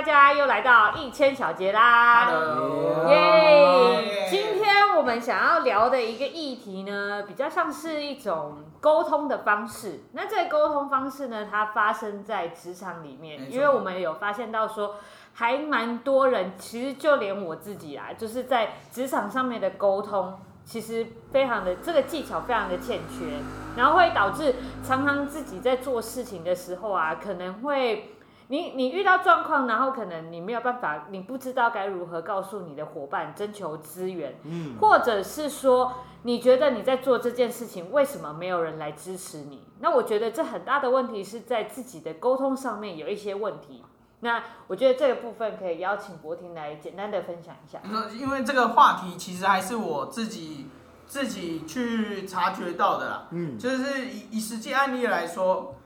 大家又来到一千小节啦！耶！今天我们想要聊的一个议题呢，比较像是一种沟通的方式。那这个沟通方式呢，它发生在职场里面，因为我们有发现到说，还蛮多人，其实就连我自己啊，就是在职场上面的沟通。其实非常的这个技巧非常的欠缺，然后会导致常常自己在做事情的时候啊，可能会你你遇到状况，然后可能你没有办法，你不知道该如何告诉你的伙伴征求资源，嗯，或者是说你觉得你在做这件事情，为什么没有人来支持你？那我觉得这很大的问题是在自己的沟通上面有一些问题。那我觉得这个部分可以邀请博婷来简单的分享一下。因为这个话题其实还是我自己自己去察觉到的啦。嗯，就是以以实际案例来说，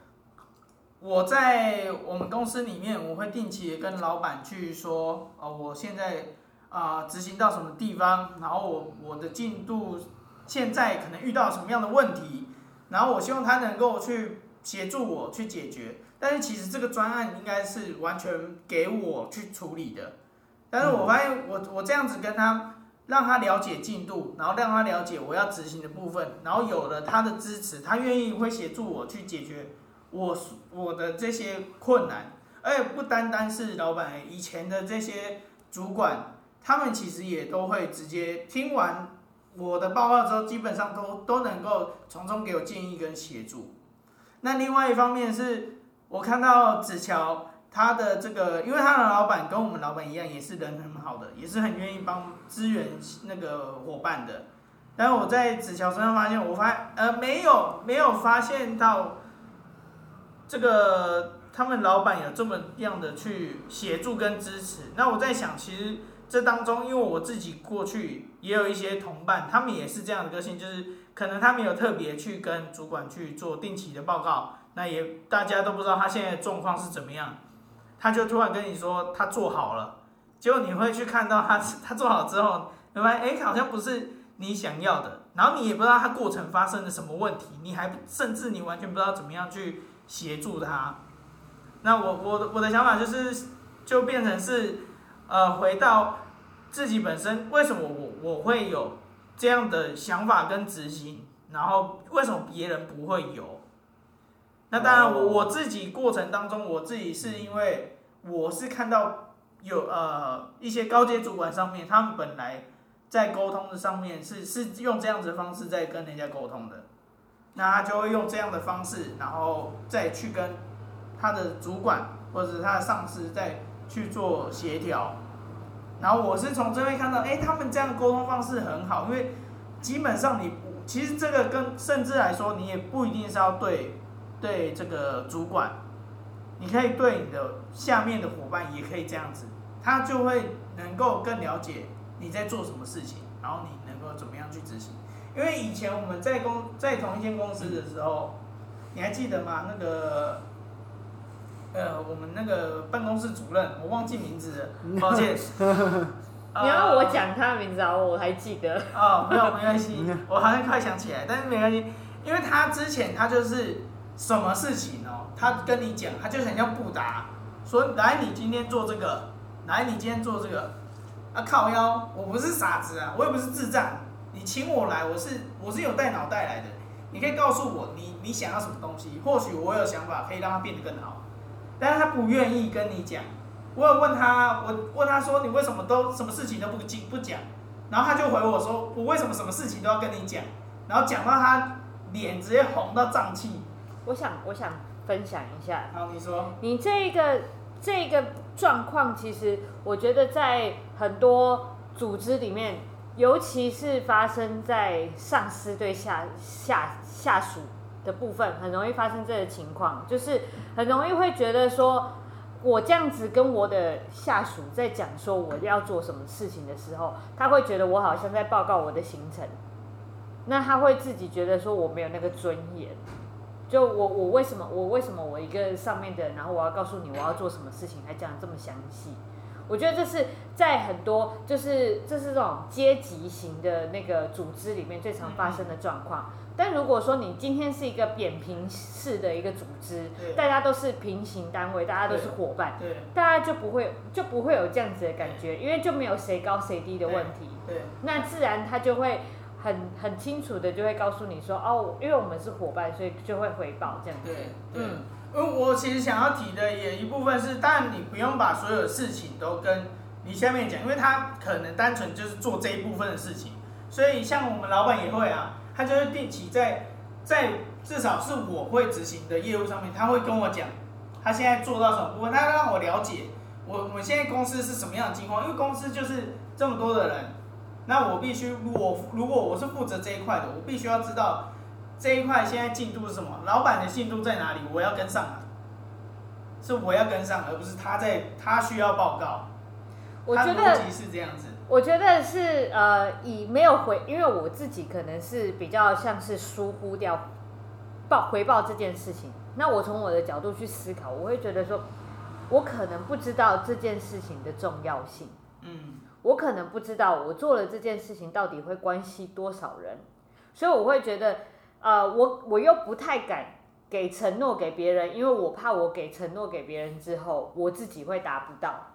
我在我们公司里面，我会定期跟老板去说，哦，我现在啊执行到什么地方，然后我我的进度现在可能遇到什么样的问题，然后我希望他能够去协助我去解决。但是其实这个专案应该是完全给我去处理的，但是我发现我我这样子跟他，让他了解进度，然后让他了解我要执行的部分，然后有了他的支持，他愿意会协助我去解决我我的这些困难，而且不单单是老板，以前的这些主管，他们其实也都会直接听完我的报告之后，基本上都都能够从中给我建议跟协助。那另外一方面是。我看到子乔他的这个，因为他的老板跟我们老板一样，也是人很好的，也是很愿意帮支援那个伙伴的。但我在子乔身上发现，我发现呃没有没有发现到这个他们老板有这么样的去协助跟支持。那我在想，其实这当中，因为我自己过去也有一些同伴，他们也是这样的个性，就是可能他没有特别去跟主管去做定期的报告。那也大家都不知道他现在的状况是怎么样，他就突然跟你说他做好了，结果你会去看到他他做好之后，你发现哎好像不是你想要的，然后你也不知道他过程发生了什么问题，你还甚至你完全不知道怎么样去协助他。那我我我的想法就是就变成是呃回到自己本身，为什么我我会有这样的想法跟执行，然后为什么别人不会有？那当然，我我自己过程当中，我自己是因为我是看到有呃一些高阶主管上面，他们本来在沟通的上面是是用这样子的方式在跟人家沟通的，那他就会用这样的方式，然后再去跟他的主管或者他的上司再去做协调，然后我是从这边看到，哎，他们这样的沟通方式很好，因为基本上你其实这个跟甚至来说，你也不一定是要对。对这个主管，你可以对你的下面的伙伴也可以这样子，他就会能够更了解你在做什么事情，然后你能够怎么样去执行。因为以前我们在公在同一间公司的时候，你还记得吗？那个呃，我们那个办公室主任，我忘记名字了，抱歉。你要我讲他的名字啊？我还记得。哦，没有没关系，我好像快想起来，但是没关系，因为他之前他就是。什么事情哦？他跟你讲，他就很像布达，说来你今天做这个，来你今天做这个，啊靠腰，我不是傻子啊，我也不是智障，你请我来，我是我是有带脑袋来的，你可以告诉我你你想要什么东西，或许我有想法可以让它变得更好，但是他不愿意跟你讲，我有问他，我问他说你为什么都什么事情都不讲不讲，然后他就回我说我为什么什么事情都要跟你讲，然后讲到他脸直接红到胀气。我想，我想分享一下。好，你说。你这个这个状况，其实我觉得在很多组织里面，尤其是发生在上司对下下下属的部分，很容易发生这个情况，就是很容易会觉得说，我这样子跟我的下属在讲说我要做什么事情的时候，他会觉得我好像在报告我的行程，那他会自己觉得说我没有那个尊严。就我我为什么我为什么我一个上面的，然后我要告诉你我要做什么事情，还讲得这么详细？我觉得这是在很多就是这是这种阶级型的那个组织里面最常发生的状况。但如果说你今天是一个扁平式的一个组织，大家都是平行单位，大家都是伙伴，大家就不会就不会有这样子的感觉，因为就没有谁高谁低的问题。对，那自然他就会很很清楚的就会告诉你说，哦，因为我们是伙伴，所以就会回报这样子。对，嗯，呃我其实想要提的也一部分是，但你不用把所有的事情都跟你下面讲，因为他可能单纯就是做这一部分的事情，所以像我们老板也会啊。他就会定期在在至少是我会执行的业务上面，他会跟我讲，他现在做到什么部分，他让我了解我我现在公司是什么样的情况，因为公司就是这么多的人，那我必须我如果我是负责这一块的，我必须要知道这一块现在进度是什么，老板的进度在哪里，我要跟上啊，是我要跟上，而不是他在他需要报告，我觉得是这样子。我觉得是呃，以没有回，因为我自己可能是比较像是疏忽掉报回报这件事情。那我从我的角度去思考，我会觉得说，我可能不知道这件事情的重要性。嗯，我可能不知道我做了这件事情到底会关系多少人，所以我会觉得，呃，我我又不太敢给承诺给别人，因为我怕我给承诺给别人之后，我自己会达不到。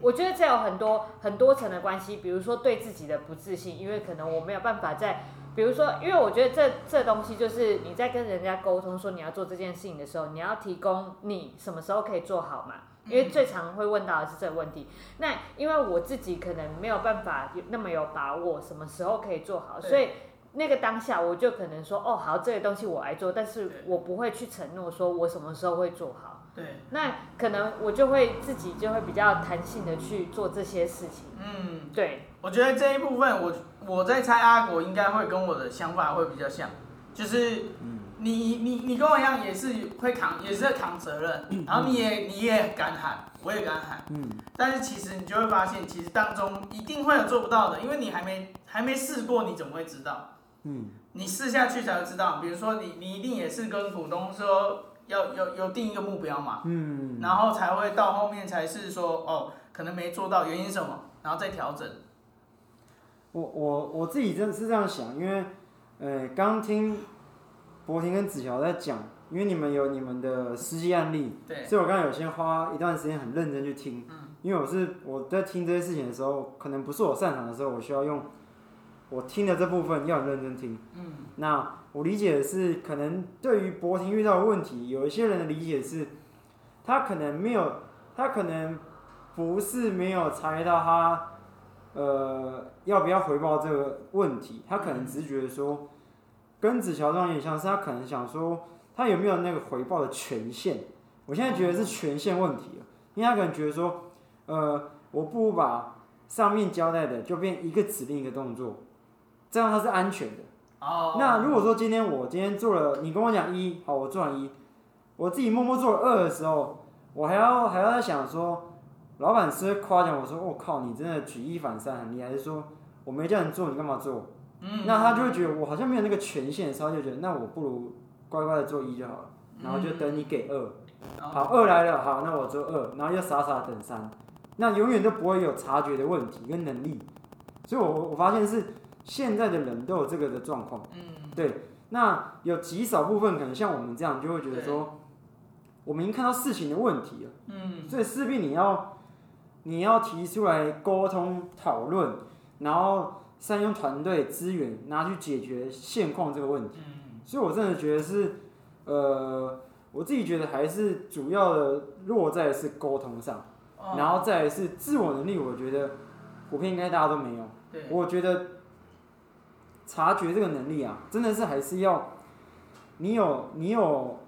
我觉得这有很多很多层的关系，比如说对自己的不自信，因为可能我没有办法在，比如说，因为我觉得这这东西就是你在跟人家沟通说你要做这件事情的时候，你要提供你什么时候可以做好嘛？因为最常会问到的是这个问题。那因为我自己可能没有办法那么有把握什么时候可以做好，所以那个当下我就可能说，哦，好，这个东西我来做，但是我不会去承诺说我什么时候会做好。对，那可能我就会自己就会比较弹性的去做这些事情。嗯，对，我觉得这一部分我我在猜阿国应该会跟我的想法会比较像，就是你你你跟我一样也是会扛，也是在扛责任，然后你也你也敢喊，我也敢喊。嗯，但是其实你就会发现，其实当中一定会有做不到的，因为你还没还没试过，你怎么会知道？嗯，你试下去才会知道。比如说你你一定也是跟股东说。要有有定一个目标嘛，嗯，然后才会到后面才是说哦，可能没做到，原因什么，然后再调整。我我我自己真的是这样想，因为，呃，刚听博婷跟子乔在讲，因为你们有你们的实际案例，对，所以我刚刚有先花一段时间很认真去听，嗯，因为我是我在听这些事情的时候，可能不是我擅长的时候，我需要用我听的这部分要很认真听，嗯，那。我理解的是，可能对于博婷遇到的问题，有一些人的理解是，他可能没有，他可能不是没有察觉到他，呃，要不要回报这个问题，他可能只是觉得说，跟子乔这样也像是他可能想说，他有没有那个回报的权限？我现在觉得是权限问题了，因为他可能觉得说，呃，我不如把上面交代的就变一个指令一个动作，这样它是安全的。Oh, 那如果说今天我今天做了，你跟我讲一，好，我做完一，我自己默默做了二的时候，我还要还要在想说，老板是夸奖我说，我、哦、靠，你真的举一反三很厉害，还是说我没叫你做，你干嘛做？嗯，那他就会觉得我好像没有那个权限，所以就觉得那我不如乖乖的做一就好了，然后就等你给二，好，二来了，好，那我做二，然后又傻傻等三，那永远都不会有察觉的问题跟能力，所以我我发现是。现在的人都有这个的状况，嗯，对，那有极少部分可能像我们这样，就会觉得说，我们已经看到事情的问题了，嗯，所以势必你要，你要提出来沟通讨论，然后善用团队资源拿去解决现况这个问题，嗯，所以我真的觉得是，呃，我自己觉得还是主要的落在是沟通上，然后再来是自我能力，我觉得普遍应该大家都没有，对，我觉得。察觉这个能力啊，真的是还是要你有你有，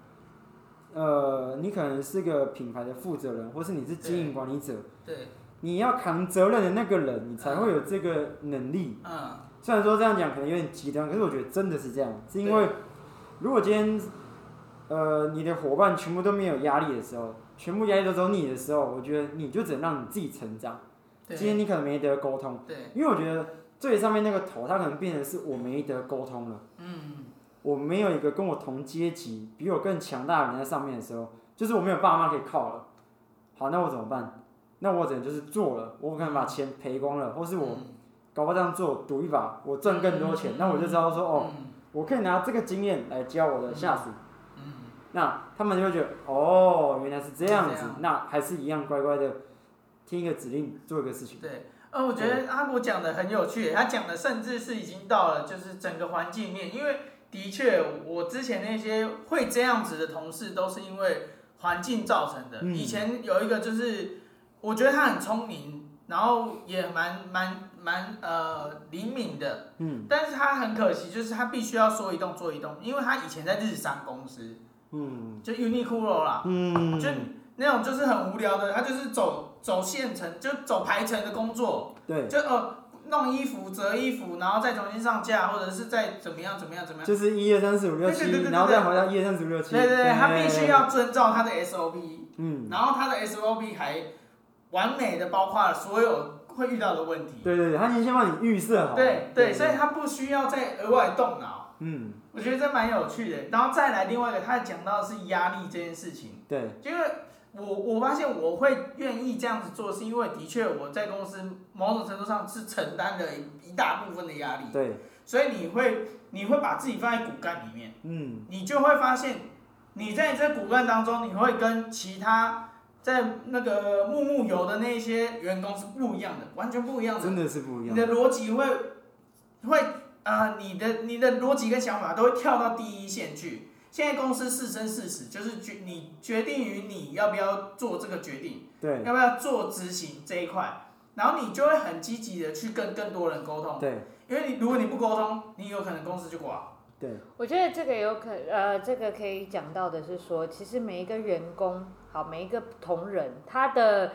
呃，你可能是个品牌的负责人，或是你是经营管理者，对，对你要扛责任的那个人，你才会有这个能力。嗯，虽然说这样讲可能有点极端，可是我觉得真的是这样，是因为如果今天，呃，你的伙伴全部都没有压力的时候，全部压力都走你的时候，我觉得你就只能让你自己成长。今天你可能没得沟通，对，因为我觉得。最上面那个头，他可能变成是我没得沟通了。嗯，我没有一个跟我同阶级、比我更强大的人在上面的时候，就是我没有爸妈可以靠了。好，那我怎么办？那我只能就是做了，我可能把钱赔光了，或是我搞不好这样做赌一把，我赚更多钱，那我就知道说哦，我可以拿这个经验来教我的下属。嗯，那他们就会觉得，哦，原来是这样子，样那还是一样乖乖的听一个指令做一个事情。对，呃，我觉得阿国讲的很有趣，他讲的甚至是已经到了就是整个环境面，因为的确我之前那些会这样子的同事都是因为环境造成的。嗯、以前有一个就是，我觉得他很聪明，然后也蛮蛮。蛮呃灵敏的，嗯，但是他很可惜，就是他必须要说一动做一动，因为他以前在日商公司，嗯，就 Uniqlo 啦，嗯，就那种就是很无聊的，他就是走走线程，就走排程的工作，对，就呃弄衣服、折衣服，然后再重新上架，或者是再怎么样怎么样怎么样，就是一二三四五六七，然后再回到一二三四五六七，对对对，他必须要遵照他的 SOP，嗯，然后他的 SOP 还完美的包括了所有。会遇到的问题。对对对，他已经先帮你预设好。对对，对对，所以他不需要再额外动脑。嗯，我觉得这蛮有趣的。然后再来另外一个，他讲到的是压力这件事情。对。因为我我发现我会愿意这样子做，是因为的确我在公司某种程度上是承担了一大部分的压力。对。所以你会你会把自己放在骨干里面。嗯。你就会发现，你在这骨干当中，你会跟其他。在那个木木有的那些员工是不一样的，完全不一样的。真的是不一样。你的逻辑会会啊、呃，你的你的逻辑跟想法都会跳到第一线去。现在公司是生是死，就是决你决定于你要不要做这个决定，对，要不要做执行这一块，然后你就会很积极的去跟更多人沟通，对，因为你如果你不沟通，你有可能公司就挂。对，我觉得这个有可呃，这个可以讲到的是说，其实每一个员工，好，每一个同仁，他的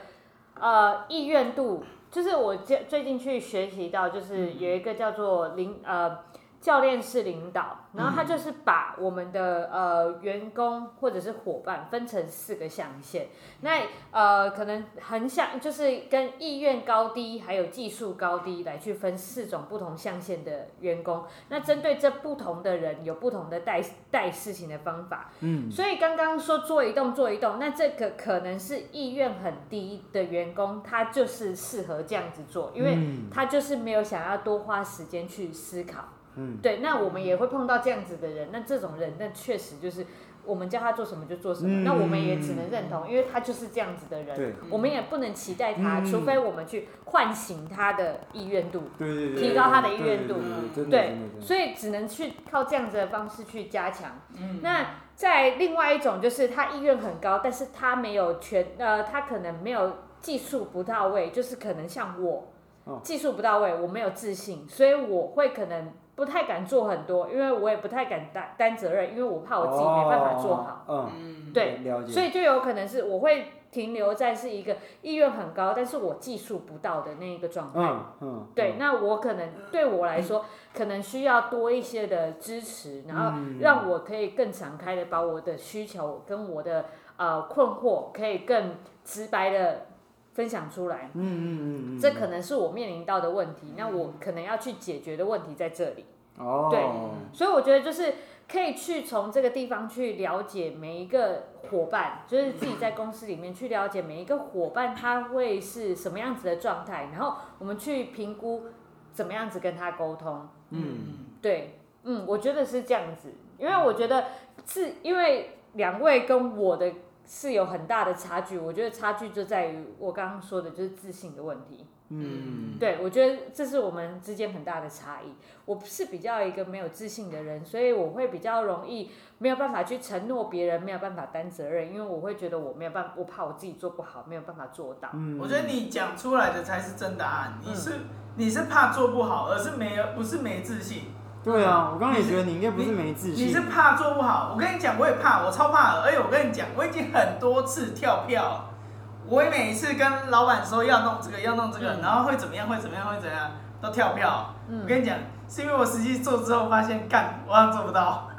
呃意愿度，就是我最最近去学习到，就是有一个叫做零呃。教练是领导，然后他就是把我们的呃员工或者是伙伴分成四个象限。那呃可能横向就是跟意愿高低还有技术高低来去分四种不同象限的员工。那针对这不同的人有不同的带带事情的方法。嗯。所以刚刚说做一动做一动，那这个可能是意愿很低的员工，他就是适合这样子做，因为他就是没有想要多花时间去思考。嗯，对，那我们也会碰到这样子的人，那这种人，那确实就是我们叫他做什么就做什么，嗯、那我们也只能认同，因为他就是这样子的人，对。我们也不能期待他，嗯、除非我们去唤醒他的意愿度，对对对，提高他的意愿度，对，所以只能去靠这样子的方式去加强。嗯，那在另外一种就是他意愿很高，但是他没有全，呃，他可能没有技术不到位，就是可能像我，技术不到位，我没有自信，所以我会可能。不太敢做很多，因为我也不太敢担担责任，因为我怕我自己没办法做好。嗯、哦，对，了解。所以就有可能是我会停留在是一个意愿很高，但是我技术不到的那一个状态。嗯嗯。对，那我可能对我来说，可能需要多一些的支持，然后让我可以更敞开的把我的需求跟我的呃困惑，可以更直白的。分享出来，嗯嗯嗯，嗯这可能是我面临到的问题，嗯、那我可能要去解决的问题在这里。哦，对，所以我觉得就是可以去从这个地方去了解每一个伙伴，就是自己在公司里面去了解每一个伙伴他会是什么样子的状态，然后我们去评估怎么样子跟他沟通。嗯，对，嗯，我觉得是这样子，因为我觉得是因为两位跟我的。是有很大的差距，我觉得差距就在于我刚刚说的，就是自信的问题。嗯，对，我觉得这是我们之间很大的差异。我是比较一个没有自信的人，所以我会比较容易没有办法去承诺别人，没有办法担责任，因为我会觉得我没有办法，我怕我自己做不好，没有办法做到。嗯，我觉得你讲出来的才是真答案。你是你是怕做不好，而是没有不是没自信。对啊，我刚刚也觉得你应该不是没自信。你，你是怕做不好，我跟你讲，我也怕，我超怕的。而且我跟你讲，我已经很多次跳票，我每一次跟老板说要弄这个，要弄这个，嗯、然后会怎么样，会怎么样，会怎样，都跳票。嗯、我跟你讲，是因为我实际做之后发现，干，我好像做不到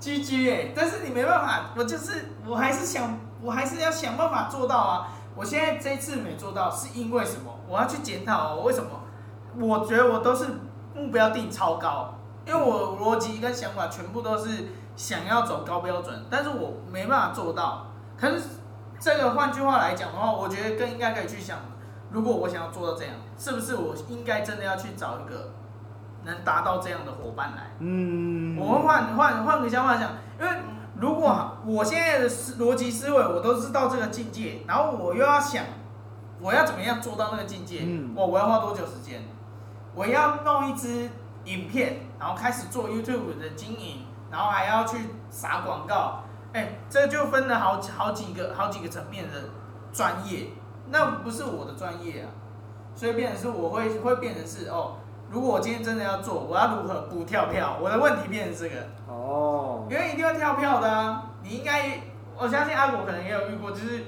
，GG 哎。但是你没办法，我就是，我还是想，我还是要想办法做到啊。我现在这一次没做到，是因为什么？我要去检讨哦，为什么？我觉得我都是目标定超高。因为我逻辑跟想法全部都是想要走高标准，但是我没办法做到。可是这个换句话来讲的话，我觉得更应该可以去想，如果我想要做到这样，是不是我应该真的要去找一个能达到这样的伙伴来。嗯，我们换换换个想法想，因为如果我现在的思逻辑思维我都是到这个境界，然后我又要想我要怎么样做到那个境界，嗯，我我要花多久时间？我要弄一支影片，然后开始做 YouTube 的经营，然后还要去撒广告，哎，这就分了好好几个好几个层面的专业，那不是我的专业啊，所以变成是我会会变成是哦。如果我今天真的要做，我要如何不跳票？我的问题变成这个哦，因为一定要跳票的啊！你应该，我相信阿果可能也有遇过，就是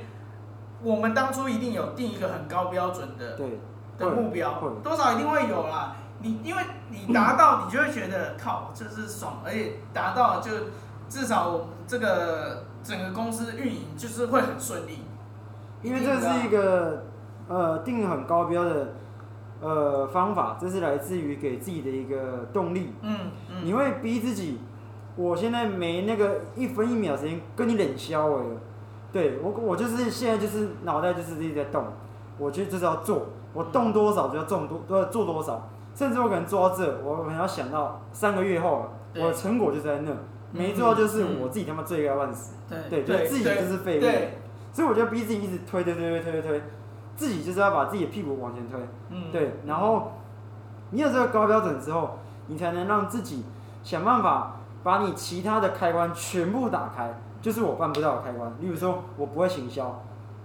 我们当初一定有定一个很高标准的对的目标，多少一定会有啦。你因为你达到，你就会觉得靠，这是爽，而且达到就至少这个整个公司运营就是会很顺利，因为这是一个呃定很高标的。呃，方法，这是来自于给自己的一个动力。嗯嗯，你会逼自己，我现在没那个一分一秒时间跟你冷消哎。对我，我就是现在就是脑袋就是一直在动，我觉得就是要做，我动多少就要做多，都要做多少。甚至我可能做到这，我可能要想到三个月后，我的成果就在那，没做到就是我自己他妈罪该万死。对，对，自己就是废物。所以我就逼自己一直推推推推推推。自己就是要把自己的屁股往前推，嗯，对，然后你有这个高标准之后，你才能让自己想办法把你其他的开关全部打开，就是我办不到的开关。例如说，我不会行销，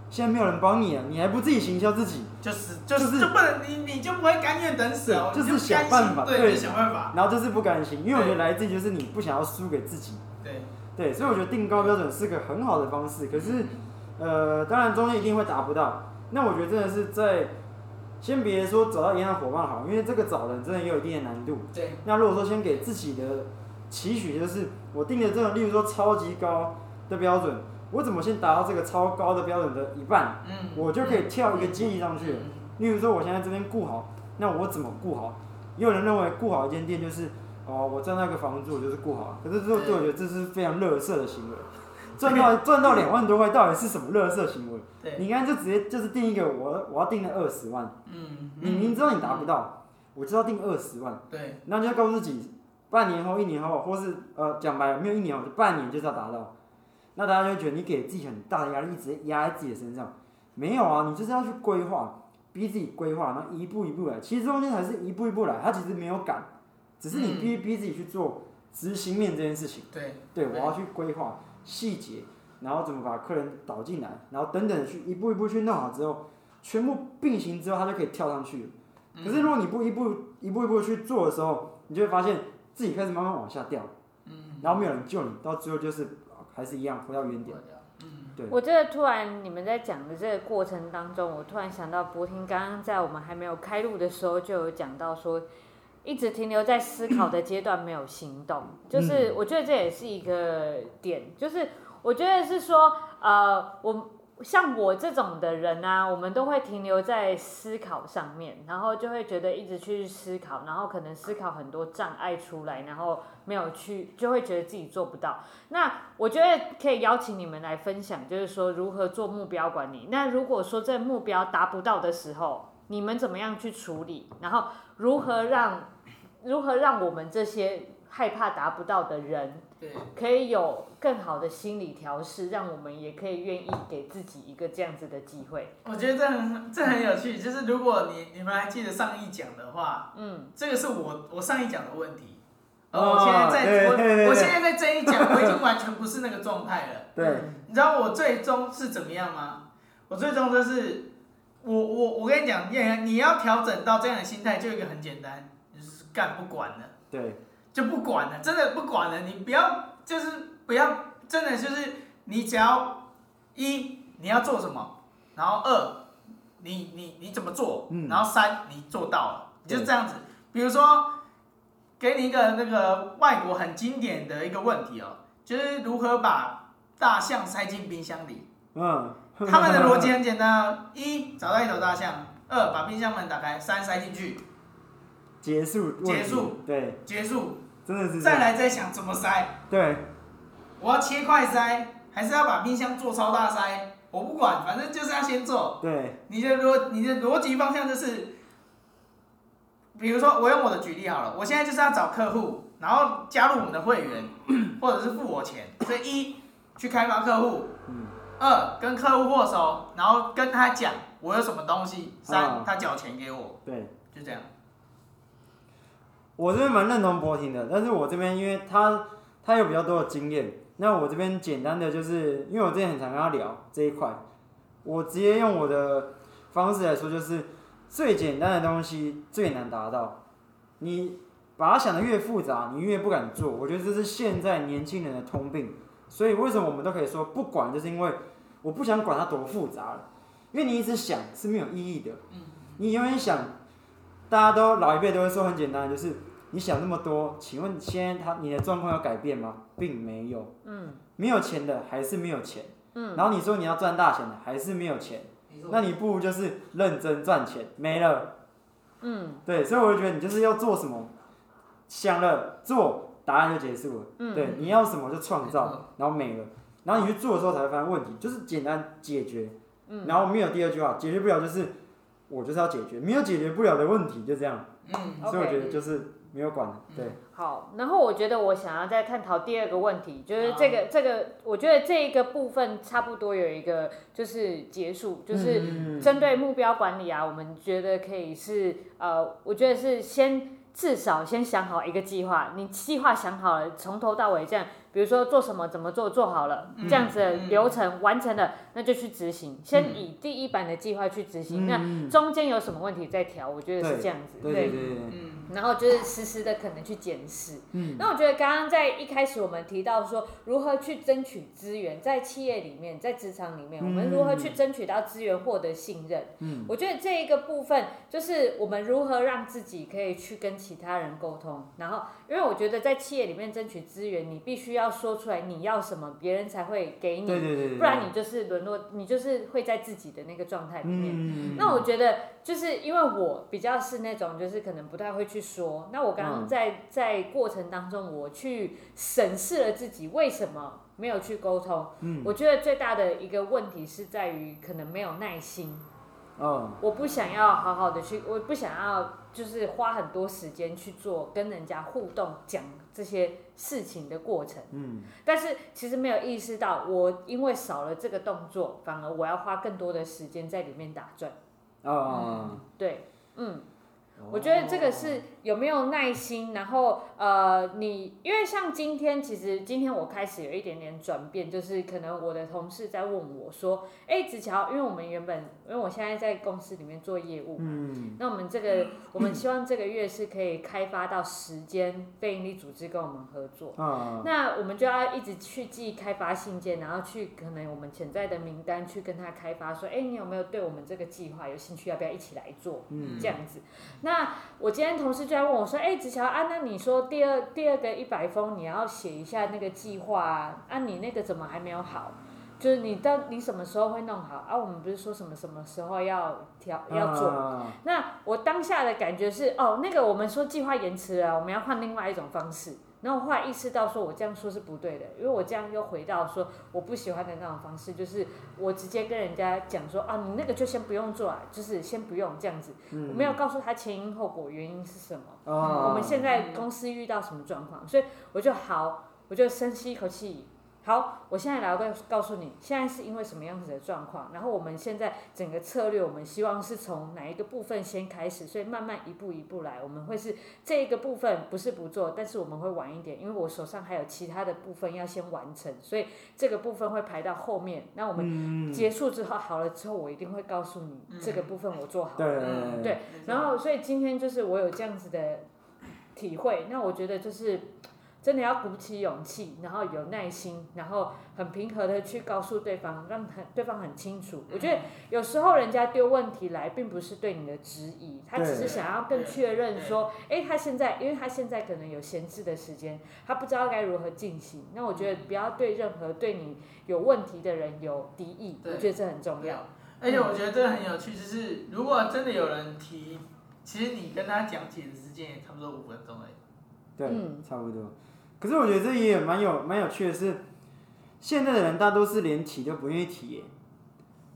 现在没有人帮你啊，你还不自己行销自己，就是就是就不能你你就不会甘愿等死哦，就是想办法，对，想办法，然后就是不甘心，因为我觉得来自于就是你不想要输给自己，对对，所以我觉得定高标准是个很好的方式，可是呃，当然中间一定会达不到。那我觉得真的是在，先别说找到一样的伙伴好，因为这个找人真的也有一定的难度。对。那如果说先给自己的期许就是，我定的这种，例如说超级高的标准，我怎么先达到这个超高的标准的一半？嗯。我就可以跳一个阶级上去了。例如说，我现在这边顾好，那我怎么顾好？也有人认为顾好一间店就是，哦，我赚那个房租我就是顾好，可是这对我觉得这是非常垃圾的行为。赚到赚到两万多块，到底是什么垃圾行为？对，你看就直接就是定一个，我我要定的二十万。嗯，你明知道你达不到，我就要定二十万。对，那就要告诉自己，半年后、一年后，或是呃讲白了，没有一年后，就半年就是要达到。那大家就觉得你给自己很大的压力，一直压在自己的身上。没有啊，你就是要去规划，逼自己规划，然后一步一步来。其实中间还是一步一步来，他其实没有赶，只是你逼逼自己去做执行面这件事情。对，对我要去规划。细节，然后怎么把客人导进来，然后等等去一步一步去弄好之后，全部并行之后，他就可以跳上去。可是如果你不一步一步一步去做的时候，你就会发现自己开始慢慢往下掉，然后没有人救你，到最后就是还是一样回到原点。嗯对。我觉得突然你们在讲的这个过程当中，我突然想到博婷刚刚在我们还没有开录的时候就有讲到说。一直停留在思考的阶段，没有行动，就是我觉得这也是一个点，就是我觉得是说，呃，我像我这种的人啊，我们都会停留在思考上面，然后就会觉得一直去思考，然后可能思考很多障碍出来，然后没有去，就会觉得自己做不到。那我觉得可以邀请你们来分享，就是说如何做目标管理。那如果说这目标达不到的时候，你们怎么样去处理？然后如何让如何让我们这些害怕达不到的人，对，可以有更好的心理调试，让我们也可以愿意给自己一个这样子的机会。我觉得这很这很有趣，就是如果你你们还记得上一讲的话，嗯，这个是我我上一讲的问题，而我现在在我我现在在这一讲，我已经完全不是那个状态了。对，你知道我最终是怎么样吗？我最终就是，我我我跟你讲，你你要调整到这样的心态，就一个很简单。干不管了，对，就不管了，真的不管了。你不要，就是不要，真的就是你只要一你要做什么，然后二你你你怎么做，嗯、然后三你做到了，就是这样子。比如说，给你一个那个外国很经典的一个问题哦，就是如何把大象塞进冰箱里。嗯，他们的逻辑很简单：一找到一头大象，二把冰箱门打开，三塞进去。结束，结束，对，结束，真的是再来再想怎么塞，对，我要切块塞，还是要把冰箱做超大塞？我不管，反正就是要先做。对，你的逻你的逻辑方向就是，比如说我用我的举例好了，我现在就是要找客户，然后加入我们的会员，或者是付我钱，所以一去开发客户，二跟客户握手，然后跟他讲我有什么东西，三他缴钱给我，对，就这样。我这边蛮认同博婷的，但是我这边因为他他有比较多的经验，那我这边简单的就是，因为我之前很常跟他聊这一块，我直接用我的方式来说，就是最简单的东西最难达到，你把它想得越复杂，你越不敢做。我觉得这是现在年轻人的通病，所以为什么我们都可以说不管，就是因为我不想管它多复杂了，因为你一直想是没有意义的，你永远想。大家都老一辈都会说很简单，就是你想那么多，请问现在他你的状况有改变吗？并没有。嗯。没有钱的还是没有钱。嗯。然后你说你要赚大钱的还是没有钱。那你不如就是认真赚钱，没了。嗯。对，所以我就觉得你就是要做什么，想了做，答案就结束了。嗯。对，你要什么就创造，然后没了，然后你去做的时候才会发现问题，就是简单解决。嗯。然后没有第二句话，解决不了就是。我就是要解决没有解决不了的问题，就这样。嗯，所以我觉得就是没有管。Okay. 对。好，然后我觉得我想要再探讨第二个问题，就是这个、啊、这个，我觉得这一个部分差不多有一个就是结束，就是针对目标管理啊，我们觉得可以是呃，我觉得是先至少先想好一个计划，你计划想好了，从头到尾这样。比如说做什么怎么做做好了，这样子的流程完成了，那就去执行。先以第一版的计划去执行，那中间有什么问题再调，我觉得是这样子。对对对。嗯。然后就是实时的可能去检视。嗯。那我觉得刚刚在一开始我们提到说如何去争取资源，在企业里面，在职场里面，我们如何去争取到资源，获得信任。嗯。我觉得这一个部分就是我们如何让自己可以去跟其他人沟通，然后因为我觉得在企业里面争取资源，你必须要。要说出来你要什么，别人才会给你。对对对对，不然你就是沦落，你就是会在自己的那个状态里面。嗯、那我觉得就是因为我比较是那种，就是可能不太会去说。那我刚刚在、嗯、在过程当中，我去审视了自己为什么没有去沟通。嗯、我觉得最大的一个问题是在于可能没有耐心。哦、我不想要好好的去，我不想要就是花很多时间去做跟人家互动讲这些事情的过程，嗯，但是其实没有意识到，我因为少了这个动作，反而我要花更多的时间在里面打转。哦、嗯，对，嗯。我觉得这个是有没有耐心，然后呃，你因为像今天，其实今天我开始有一点点转变，就是可能我的同事在问我说，哎，子乔，因为我们原本，因为我现在在公司里面做业务嘛，嗯，那我们这个，我们希望这个月是可以开发到十间非营利组织跟我们合作，啊，那我们就要一直去寄开发信件，然后去可能我们潜在的名单去跟他开发，说，哎，你有没有对我们这个计划有兴趣，要不要一起来做？嗯，这样子。那我今天同事就在问我说：“哎，子乔啊，那你说第二第二个一百封你要写一下那个计划啊？啊，你那个怎么还没有好？就是你到你什么时候会弄好？啊，我们不是说什么什么时候要调要做？啊、那我当下的感觉是，哦，那个我们说计划延迟了，我们要换另外一种方式。”然后我后来意识到，说我这样说是不对的，因为我这样又回到说我不喜欢的那种方式，就是我直接跟人家讲说啊，你那个就先不用做啊，就是先不用这样子，我没有告诉他前因后果，原因是什么，我们现在公司遇到什么状况，所以我就好，我就深吸一口气。好，我现在来告告诉你，现在是因为什么样子的状况，然后我们现在整个策略，我们希望是从哪一个部分先开始，所以慢慢一步一步来，我们会是这一个部分不是不做，但是我们会晚一点，因为我手上还有其他的部分要先完成，所以这个部分会排到后面。那我们结束之后好了之后，我一定会告诉你这个部分我做好了，嗯，对，然后所以今天就是我有这样子的体会，那我觉得就是。真的要鼓起勇气，然后有耐心，然后很平和的去告诉对方，让很对方很清楚。我觉得有时候人家丢问题来，并不是对你的质疑，他只是想要更确认说，哎，他现在，因为他现在可能有闲置的时间，他不知道该如何进行。那我觉得不要对任何对你有问题的人有敌意，我觉得这很重要。而且我觉得这个很有趣，就是如果真的有人提，其实你跟他讲解的时间也差不多五分钟而已。对，差不多。可是我觉得这也蛮有蛮有趣的是，现在的人大多是连提都不愿意提耶。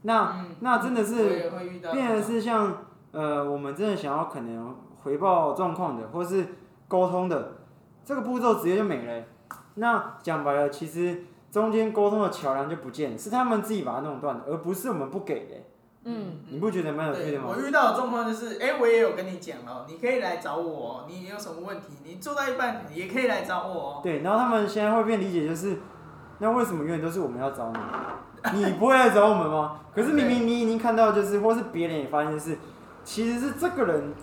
那、嗯、那真的是变成是像呃，我们真的想要可能回报状况的，或是沟通的，这个步骤直接就没了。那讲白了，其实中间沟通的桥梁就不见了，是他们自己把它弄断的，而不是我们不给的。嗯，你不觉得蛮有趣的吗？我遇到的状况就是，哎、欸，我也有跟你讲了，你可以来找我，你有什么问题，你做到一半也可以来找我。对，然后他们现在会变理解就是，那为什么永远都是我们要找你？你不会来找我们吗？可是明明你已经看到，就是或是别人也发现就是，其实是这个人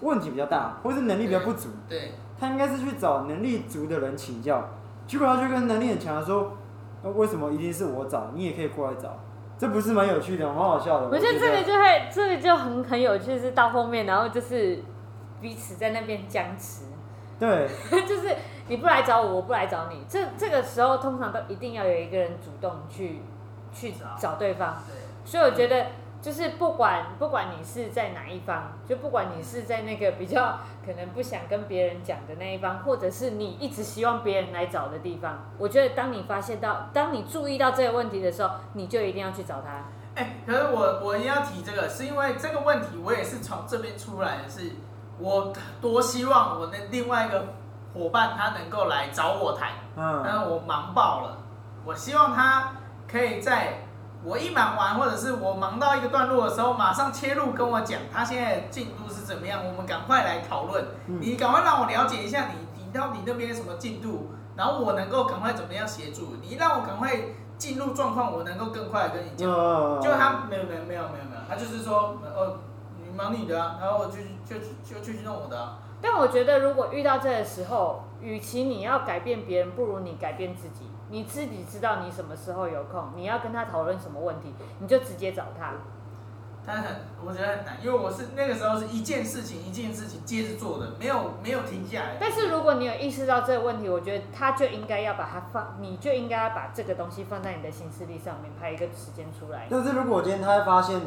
问题比较大，或是能力比较不足。对，对他应该是去找能力足的人请教，结果他就跟能力很强的说，那为什么一定是我找？你也可以过来找。这不是蛮有趣的，蛮好笑的。我觉得这个就会，这个就很很有趣，是到后面，然后就是彼此在那边僵持。对，就是你不来找我，我不来找你。这这个时候通常都一定要有一个人主动去去找对方。对。所以我觉得。就是不管不管你是在哪一方，就不管你是在那个比较可能不想跟别人讲的那一方，或者是你一直希望别人来找的地方，我觉得当你发现到，当你注意到这个问题的时候，你就一定要去找他。哎、欸，可是我我一定要提这个，是因为这个问题我也是从这边出来的是，是我多希望我的另外一个伙伴他能够来找我谈，嗯，但是我忙爆了，我希望他可以在。我一忙完，或者是我忙到一个段落的时候，马上切入跟我讲他现在进度是怎么样，我们赶快来讨论。你赶快让我了解一下你你到底那边什么进度，然后我能够赶快怎么样协助你，让我赶快进入状况，我能够更快跟你讲。就他没有没有没有没有没有，他就是说哦，你忙你的啊，然后我就就就就去弄我的啊。但我觉得如果遇到这个时候，与其你要改变别人，不如你改变自己。你自己知道你什么时候有空，你要跟他讨论什么问题，你就直接找他。他很，我觉得很难，因为我是那个时候是一件事情一件事情接着做的，没有没有停下来。但是如果你有意识到这个问题，我觉得他就应该要把它放，你就应该要把这个东西放在你的行事历上面，排一个时间出来。但是如果今天他发现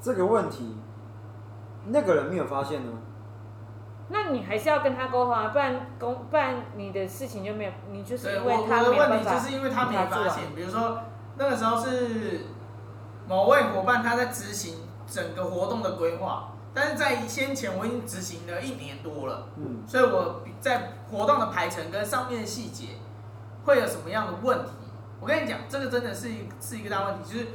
这个问题，那个人没有发现呢？那你还是要跟他沟通啊，不然公不然你的事情就没有，你就是因为他没有办法。我的问题就是因为他没发现，比如说那个时候是某位伙伴他在执行整个活动的规划，但是在先前我已经执行了一年多了，嗯，所以我在活动的排程跟上面的细节会有什么样的问题？我跟你讲，这个真的是一是一个大问题，就是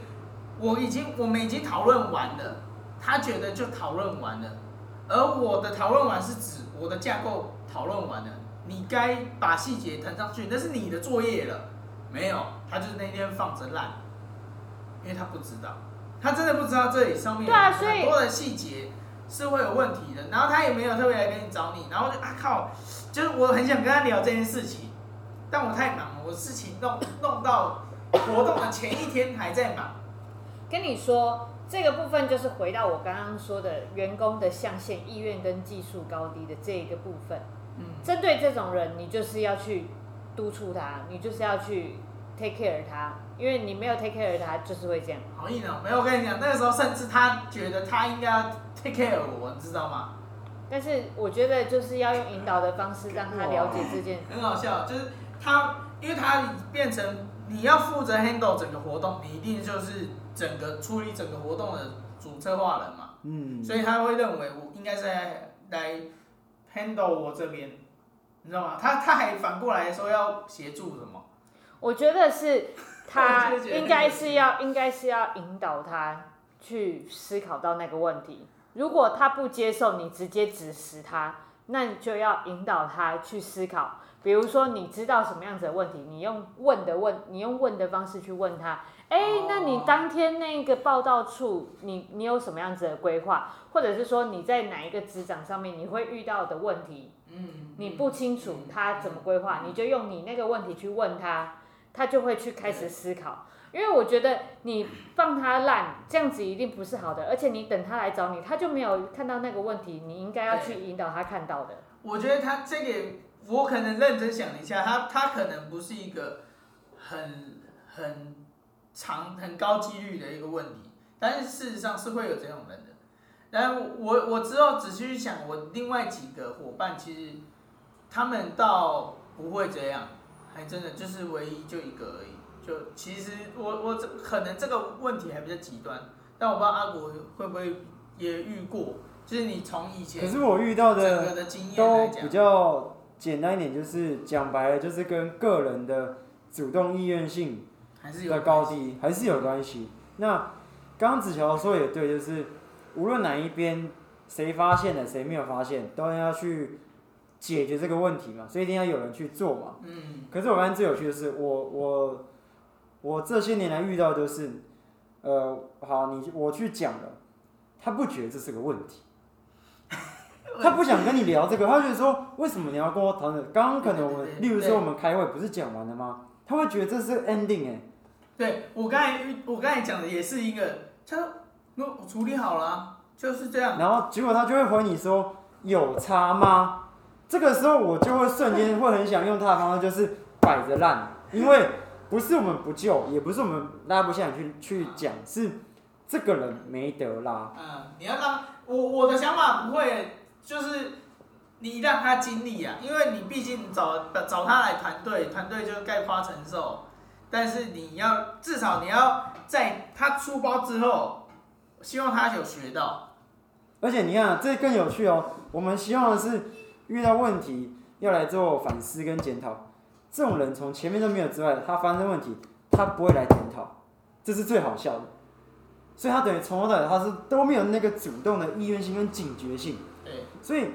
我已经我们已经讨论完了，他觉得就讨论完了。而我的讨论完是指我的架构讨论完了，你该把细节腾上去，那是你的作业了。没有，他就是那天放着烂，因为他不知道，他真的不知道这里上面很多的细节是会有问题的。然后他也没有特别来跟你找你，然后就啊靠，就是我很想跟他聊这件事情，但我太忙了，我事情弄弄到活动的前一天还在忙。跟你说。这个部分就是回到我刚刚说的员工的象限意愿跟技术高低的这一个部分。嗯，针对这种人，你就是要去督促他，你就是要去 take care 他，因为你没有 take care 他，就是会这样。好硬哦，没有，我跟你讲，那个时候甚至他觉得他应该要 take care 我，你知道吗？但是我觉得就是要用引导的方式让他了解这件。很好笑，就是他，因为他变成你要负责 handle 整个活动，你一定就是。整个处理整个活动的主策划人嘛，嗯，所以他会认为我应该是来来 handle 我这边，你知道吗？他他还反过来说要协助什么？我觉得是他 应该是要应该是要引导他去思考到那个问题。如果他不接受你直接指使他，那你就要引导他去思考。比如说你知道什么样子的问题，你用问的问，你用问的方式去问他。哎，那你当天那个报道处，你你有什么样子的规划？或者是说你在哪一个职掌上面你会遇到的问题？嗯，你不清楚他怎么规划，你就用你那个问题去问他，他就会去开始思考。因为我觉得你放他烂，这样子一定不是好的，而且你等他来找你，他就没有看到那个问题，你应该要去引导他看到的。我觉得他这个，我可能认真想一下，他他可能不是一个很很。长很高几率的一个问题，但是事实上是会有这种人的。然后我我之后仔细去想，我另外几个伙伴其实他们倒不会这样，还真的就是唯一就一个而已。就其实我我可能这个问题还比较极端，但我不知道阿国会不会也遇过就是你从以前，可是我遇到的都比较简单一点，就是讲白了，就是跟个人的主动意愿性的高低还是有关系。那刚刚子乔说也对，就是无论哪一边谁发现了，谁没有发现，都要去解决这个问题嘛，所以一定要有人去做嘛。嗯。可是我发现最有趣的是，我我我这些年来遇到的都是，呃，好，你我去讲了，他不觉得这是个问题。他不想跟你聊这个，他觉得说：“为什么你要跟我讨论？刚刚可能我们，例如说我们开会不是讲完了吗？他会觉得这是 ending 哎。”对，我刚才我刚才讲的也是一个，他说：“我处理好了，就是这样。”然后结果他就会回你说：“有差吗？”这个时候我就会瞬间会很想用他的方式，就是摆着烂，因为不是我们不救，也不是我们拉不下去去讲，是这个人没得拉。嗯，你要让我我的想法不会。就是你让他经历啊，因为你毕竟找找他来团队，团队就概括承受。但是你要至少你要在他出包之后，希望他有学到。而且你看，这更有趣哦。我们希望的是遇到问题要来做反思跟检讨。这种人从前面都没有之外，他发生问题他不会来检讨，这是最好笑的。所以他等于从头到尾他是都没有那个主动的意愿性跟警觉性。所以，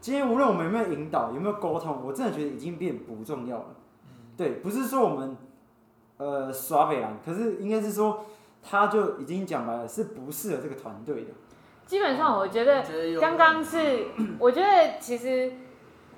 今天无论我们有没有引导，有没有沟通，我真的觉得已经变不重要了。对，不是说我们呃耍北烂，可是应该是说他就已经讲白了，是不适合这个团队的。基本上，我觉得刚刚是，我觉得其实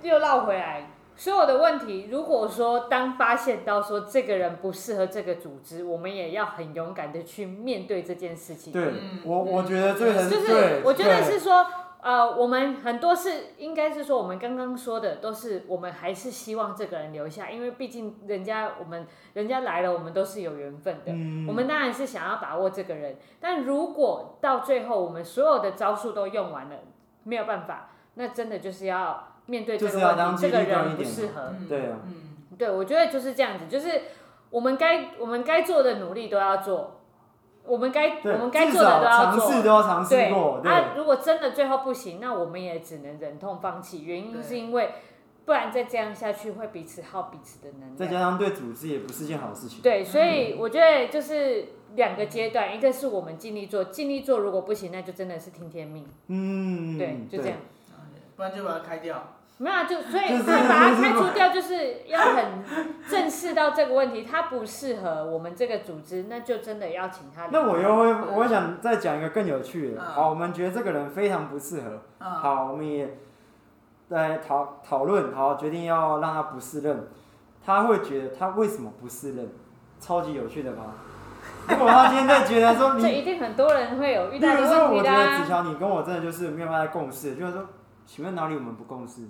又绕回来，所有的问题，如果说当发现到说这个人不适合这个组织，我们也要很勇敢的去面对这件事情。对，我我觉得这个就是，我觉得是说。呃，我们很多是应该是说，我们刚刚说的都是我们还是希望这个人留下，因为毕竟人家我们人家来了，我们都是有缘分的。嗯。我们当然是想要把握这个人，但如果到最后我们所有的招数都用完了，没有办法，那真的就是要面对这个问题，这个人不适合。对啊。嗯，对，我觉得就是这样子，就是我们该我们该做的努力都要做。我们该我们该做的都要做，尝试都要尝试过。对，啊，如果真的最后不行，那我们也只能忍痛放弃。原因是因为，不然再这样下去会彼此耗彼此的能量。再加上对组织也不是件好事情。对，所以我觉得就是两个阶段，一个是我们尽力做，尽力做，如果不行，那就真的是听天命。嗯，对，就这样。不然就把它开掉。没有，就所以他把它开除掉，就是要很正视到这个问题，他不适合我们这个组织，那就真的要请他。那我又会，我想再讲一个更有趣的。好，我们觉得这个人非常不适合。好，我们也来讨讨论，好，决定要让他不适任。他会觉得他为什么不适任？超级有趣的吧？如果他今天在觉得说你，这一定很多人会有遇到的问题的。比如说，我觉得子乔，你跟我真的就是没有办法共事，就是说，请问哪里我们不共事？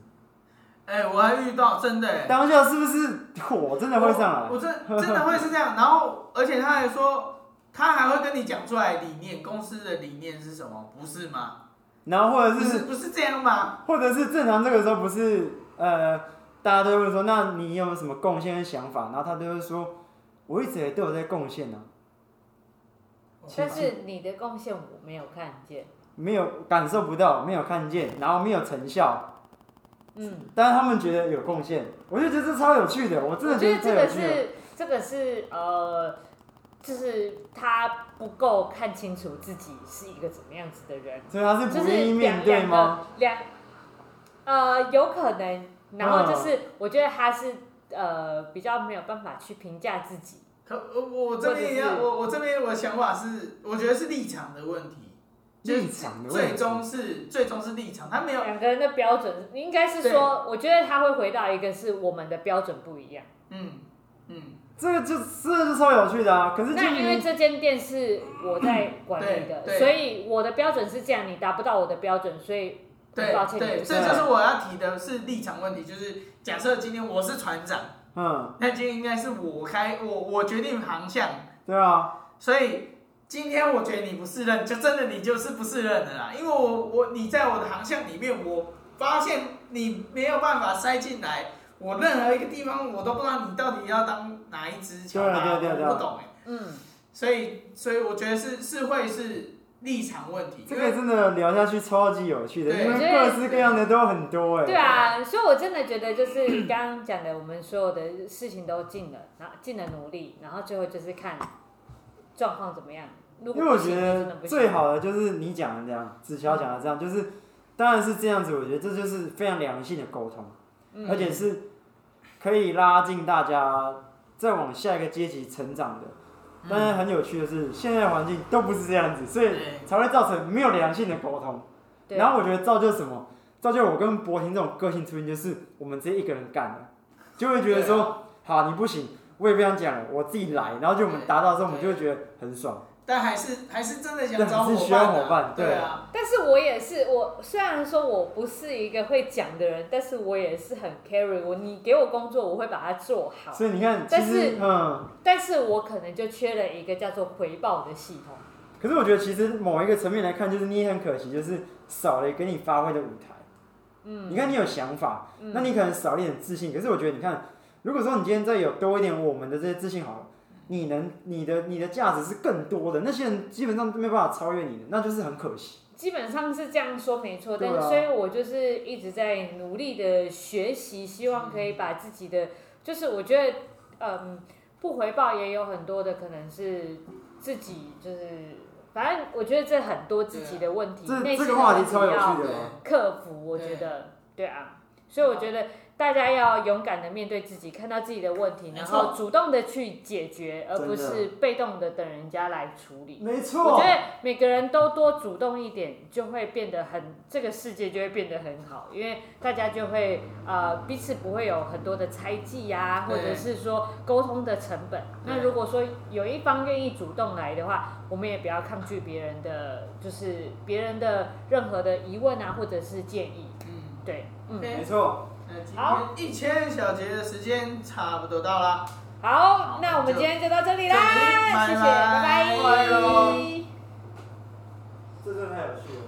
哎、欸，我还遇到真的哎，当下是不是火真的会上来？我，我真真的会是这样，然后而且他还说，他还会跟你讲出来理念，公司的理念是什么，不是吗？然后或者是不是，不是这样吗？或者是正常这个时候不是呃，大家都会说，那你有没有什么贡献的想法？然后他都会说，我一直也都有在贡献呢。但是你的贡献我没有看见，没有感受不到，没有看见，然后没有成效。嗯，但是他们觉得有贡献，我就觉得这超有趣的，我真的觉得这个是这个是呃，就是他不够看清楚自己是一个怎么样子的人，所以他是不愿意面对吗？两呃有可能，然后就是我觉得他是呃比较没有办法去评价自己。可我我这边也要我我这边我的想法是，我觉得是立场的问题。立场的问题，最终是最终是立场，他没有两个人的标准，应该是说，我觉得他会回到一个是我们的标准不一样。嗯嗯，这个就这个就超有趣的啊！可是那因为这间店是我在 管理的，所以我的标准是这样，你达不到我的标准，所以对抱歉。对，这就是我要提的是立场问题，就是假设今天我是船长，嗯，那今天应该是我开我我决定航向，对啊，所以。今天我觉得你不适任，就真的你就是不适任的啦。因为我我你在我的航向里面，我发现你没有办法塞进来，我任何一个地方我都不知道你到底要当哪一只桥，我不懂哎。嗯，所以所以我觉得是是会是立场问题。这个真的聊下去超级有趣的，因为各式各样的都很多哎。对啊，所以我真的觉得就是刚刚讲的，我们所有的事情都尽了，然后尽了努力，然后最后就是看状况怎么样。因为我觉得最好的就是你讲的这样，子乔讲的这样，就是当然是这样子。我觉得这就是非常良性的沟通，而且是可以拉近大家再往下一个阶级成长的。但是很有趣的是，现在环境都不是这样子，所以才会造成没有良性的沟通。然后我觉得造就什么？造就我跟博婷这种个性出现，就是我们直接一个人干了，就会觉得说，好，你不行，我也不想讲了，我自己来。然后就我们达到之后，我们就会觉得很爽。但还是还是真的想找伙伴，对啊。但是我也是，我虽然说我不是一个会讲的人，但是我也是很 carry 我。你给我工作，我会把它做好。所以你看，但是嗯，但是我可能就缺了一个叫做回报的系统。可是我觉得，其实某一个层面来看，就是你也很可惜，就是少了给你发挥的舞台。嗯，你看你有想法，那你可能少了一点自信。可是我觉得，你看，如果说你今天再有多一点我们的这些自信，好了。你能，你的你的价值是更多的，那些人基本上都没办法超越你的，那就是很可惜。基本上是这样说没错，但是所以我就是一直在努力的学习，希望可以把自己的，就是我觉得，嗯，不回报也有很多的可能是自己就是，反正我觉得这很多自己的问题，内心的问题要克服，我觉得，对啊，所以我觉得。大家要勇敢的面对自己，看到自己的问题，然后主动的去解决，而不是被动的等人家来处理。没错，我觉得每个人都多主动一点，就会变得很，这个世界就会变得很好，因为大家就会呃彼此不会有很多的猜忌呀，或者是说沟通的成本。那如果说有一方愿意主动来的话，我们也不要抗拒别人的，就是别人的任何的疑问啊，或者是建议。嗯，对，嗯，没错。好，一千小节的时间差不多到了。好，那我们今天就到这里啦，谢谢，拜拜。这真的太有趣了。